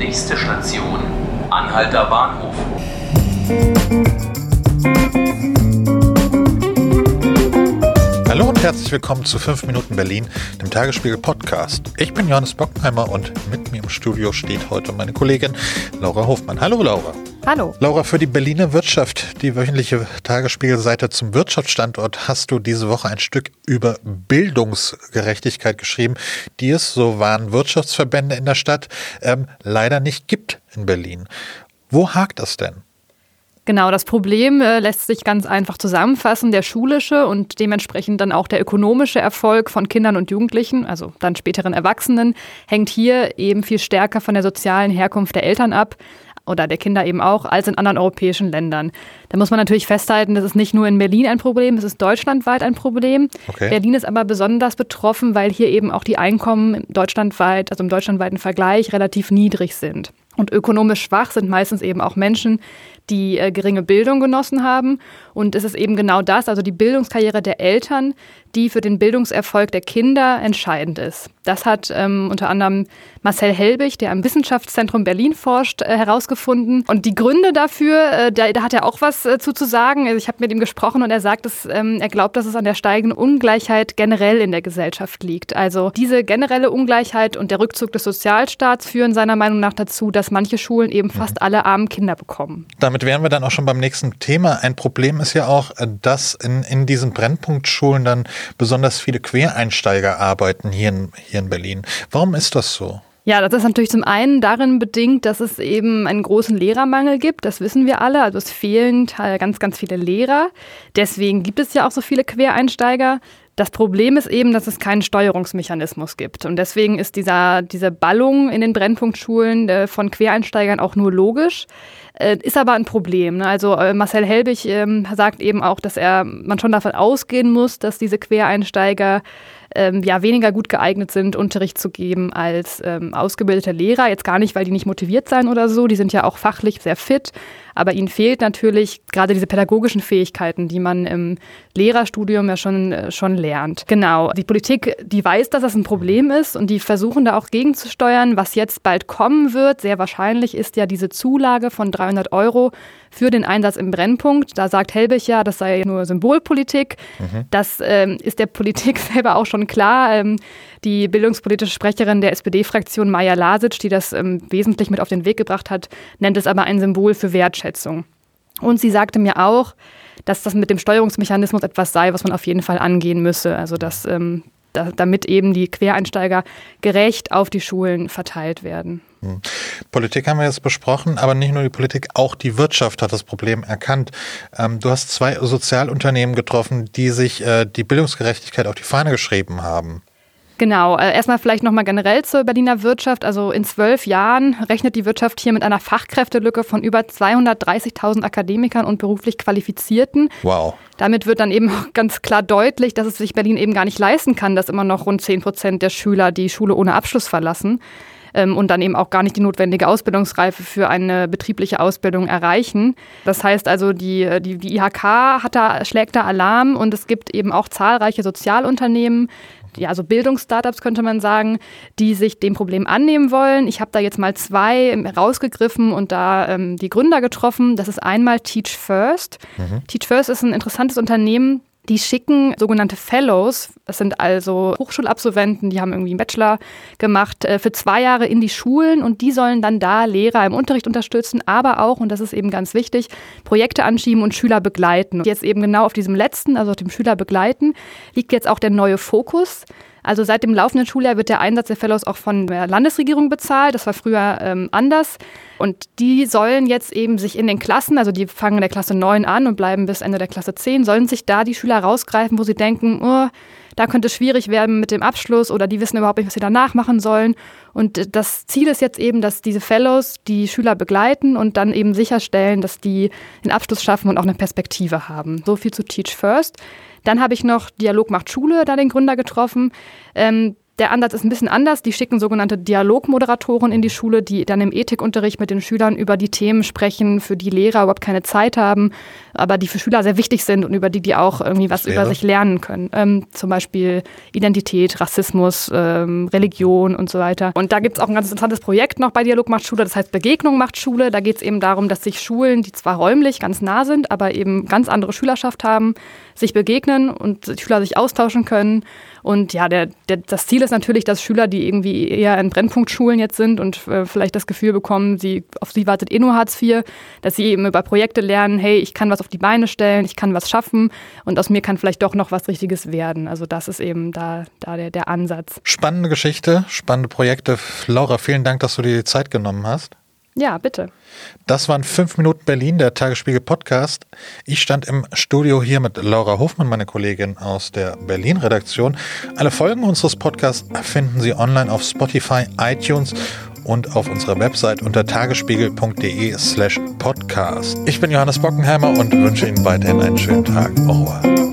Nächste Station, Anhalter Bahnhof. Herzlich willkommen zu 5 Minuten Berlin, dem Tagesspiegel Podcast. Ich bin Johannes Bockenheimer und mit mir im Studio steht heute meine Kollegin Laura Hofmann. Hallo Laura. Hallo. Laura, für die Berliner Wirtschaft, die wöchentliche Tagesspiegelseite zum Wirtschaftsstandort, hast du diese Woche ein Stück über Bildungsgerechtigkeit geschrieben, die es, so waren Wirtschaftsverbände in der Stadt, ähm, leider nicht gibt in Berlin. Wo hakt das denn? Genau, das Problem äh, lässt sich ganz einfach zusammenfassen. Der schulische und dementsprechend dann auch der ökonomische Erfolg von Kindern und Jugendlichen, also dann späteren Erwachsenen, hängt hier eben viel stärker von der sozialen Herkunft der Eltern ab oder der Kinder eben auch, als in anderen europäischen Ländern. Da muss man natürlich festhalten, das ist nicht nur in Berlin ein Problem, es ist deutschlandweit ein Problem. Okay. Berlin ist aber besonders betroffen, weil hier eben auch die Einkommen deutschlandweit, also im deutschlandweiten Vergleich, relativ niedrig sind. Und ökonomisch schwach sind meistens eben auch Menschen, die äh, geringe Bildung genossen haben. Und es ist eben genau das, also die Bildungskarriere der Eltern, die für den Bildungserfolg der Kinder entscheidend ist. Das hat ähm, unter anderem Marcel Helbig, der am Wissenschaftszentrum Berlin forscht, äh, herausgefunden. Und die Gründe dafür, äh, da, da, hat er auch was äh, zu, zu sagen. Also ich habe mit ihm gesprochen und er sagt, dass, ähm, er glaubt, dass es an der steigenden Ungleichheit generell in der Gesellschaft liegt. Also diese generelle Ungleichheit und der Rückzug des Sozialstaats führen seiner Meinung nach dazu, dass manche Schulen eben fast mhm. alle armen Kinder bekommen. Damit wären wir dann auch schon beim nächsten Thema. Ein Problem ist ja auch, äh, dass in, in diesen Brennpunktschulen dann besonders viele Quereinsteiger arbeiten hier in, hier in Berlin. Warum ist das so? Ja, das ist natürlich zum einen darin bedingt, dass es eben einen großen Lehrermangel gibt. Das wissen wir alle. Also es fehlen ganz, ganz viele Lehrer. Deswegen gibt es ja auch so viele Quereinsteiger. Das Problem ist eben, dass es keinen Steuerungsmechanismus gibt. Und deswegen ist dieser, diese Ballung in den Brennpunktschulen äh, von Quereinsteigern auch nur logisch. Äh, ist aber ein Problem. Ne? Also äh, Marcel Helbig ähm, sagt eben auch, dass er man schon davon ausgehen muss, dass diese Quereinsteiger ähm, ja weniger gut geeignet sind, Unterricht zu geben als ähm, ausgebildete Lehrer. Jetzt gar nicht, weil die nicht motiviert sein oder so. Die sind ja auch fachlich sehr fit. Aber ihnen fehlt natürlich gerade diese pädagogischen Fähigkeiten, die man im Lehrerstudium ja schon, äh, schon lernt. Genau. Die Politik, die weiß, dass das ein Problem ist und die versuchen da auch gegenzusteuern. Was jetzt bald kommen wird, sehr wahrscheinlich, ist ja diese Zulage von 300 Euro für den Einsatz im Brennpunkt. Da sagt Helbig ja, das sei nur Symbolpolitik. Mhm. Das ähm, ist der Politik selber auch schon klar. Ähm, die bildungspolitische Sprecherin der SPD-Fraktion Maja Lasic, die das ähm, wesentlich mit auf den Weg gebracht hat, nennt es aber ein Symbol für Wertschätzung. Und sie sagte mir auch, dass das mit dem Steuerungsmechanismus etwas sei, was man auf jeden Fall angehen müsse. Also dass ähm, da, damit eben die Quereinsteiger gerecht auf die Schulen verteilt werden. Hm. Politik haben wir jetzt besprochen, aber nicht nur die Politik, auch die Wirtschaft hat das Problem erkannt. Ähm, du hast zwei Sozialunternehmen getroffen, die sich äh, die Bildungsgerechtigkeit auf die Fahne geschrieben haben. Genau, äh, erstmal vielleicht nochmal generell zur Berliner Wirtschaft. Also in zwölf Jahren rechnet die Wirtschaft hier mit einer Fachkräftelücke von über 230.000 Akademikern und beruflich Qualifizierten. Wow. Damit wird dann eben ganz klar deutlich, dass es sich Berlin eben gar nicht leisten kann, dass immer noch rund 10 Prozent der Schüler die Schule ohne Abschluss verlassen ähm, und dann eben auch gar nicht die notwendige Ausbildungsreife für eine betriebliche Ausbildung erreichen. Das heißt also, die, die, die IHK hat da, schlägt da Alarm und es gibt eben auch zahlreiche Sozialunternehmen, ja, also Bildungsstartups könnte man sagen, die sich dem Problem annehmen wollen. Ich habe da jetzt mal zwei rausgegriffen und da ähm, die Gründer getroffen. Das ist einmal Teach First. Mhm. Teach First ist ein interessantes Unternehmen, die schicken sogenannte Fellows, das sind also Hochschulabsolventen, die haben irgendwie einen Bachelor gemacht, äh, für zwei Jahre in die Schulen und die sollen dann da Lehrer im Unterricht unterstützen, aber auch, und das ist eben ganz wichtig, Projekte anschieben und Schüler begleiten. Und jetzt eben genau auf diesem letzten, also auf dem Schüler begleiten, liegt jetzt auch der neue Fokus. Also seit dem laufenden Schuljahr wird der Einsatz der Fellows auch von der Landesregierung bezahlt. Das war früher ähm, anders. Und die sollen jetzt eben sich in den Klassen, also die fangen in der Klasse 9 an und bleiben bis Ende der Klasse 10, sollen sich da die Schüler rausgreifen, wo sie denken, oh, da könnte es schwierig werden mit dem Abschluss oder die wissen überhaupt nicht, was sie danach machen sollen. Und das Ziel ist jetzt eben, dass diese Fellows die Schüler begleiten und dann eben sicherstellen, dass die den Abschluss schaffen und auch eine Perspektive haben. So viel zu Teach First. Dann habe ich noch Dialog macht Schule, da den Gründer getroffen. Ähm, Der Ansatz ist ein bisschen anders. Die schicken sogenannte Dialogmoderatoren in die Schule, die dann im Ethikunterricht mit den Schülern über die Themen sprechen, für die Lehrer überhaupt keine Zeit haben, aber die für Schüler sehr wichtig sind und über die die auch irgendwie was über sich lernen können. Ähm, zum Beispiel Identität, Rassismus, ähm, Religion und so weiter. Und da gibt es auch ein ganz interessantes Projekt noch bei Dialog macht Schule, das heißt Begegnung macht Schule. Da geht es eben darum, dass sich Schulen, die zwar räumlich ganz nah sind, aber eben ganz andere Schülerschaft haben, sich begegnen und Schüler sich austauschen können. Und ja, der, der, das Ziel ist natürlich, dass Schüler, die irgendwie eher in Brennpunktschulen jetzt sind und äh, vielleicht das Gefühl bekommen, sie, auf sie wartet eh nur Hartz IV, dass sie eben über Projekte lernen, hey, ich kann was auf die Beine stellen, ich kann was schaffen und aus mir kann vielleicht doch noch was Richtiges werden. Also das ist eben da, da der, der Ansatz. Spannende Geschichte, spannende Projekte. Laura, vielen Dank, dass du dir die Zeit genommen hast. Ja, bitte. Das waren 5 Minuten Berlin, der Tagesspiegel Podcast. Ich stand im Studio hier mit Laura Hofmann, meine Kollegin aus der Berlin-Redaktion. Alle Folgen unseres Podcasts finden Sie online auf Spotify, iTunes und auf unserer Website unter tagesspiegel.de slash podcast. Ich bin Johannes Bockenheimer und wünsche Ihnen weiterhin einen schönen Tag. Au revoir.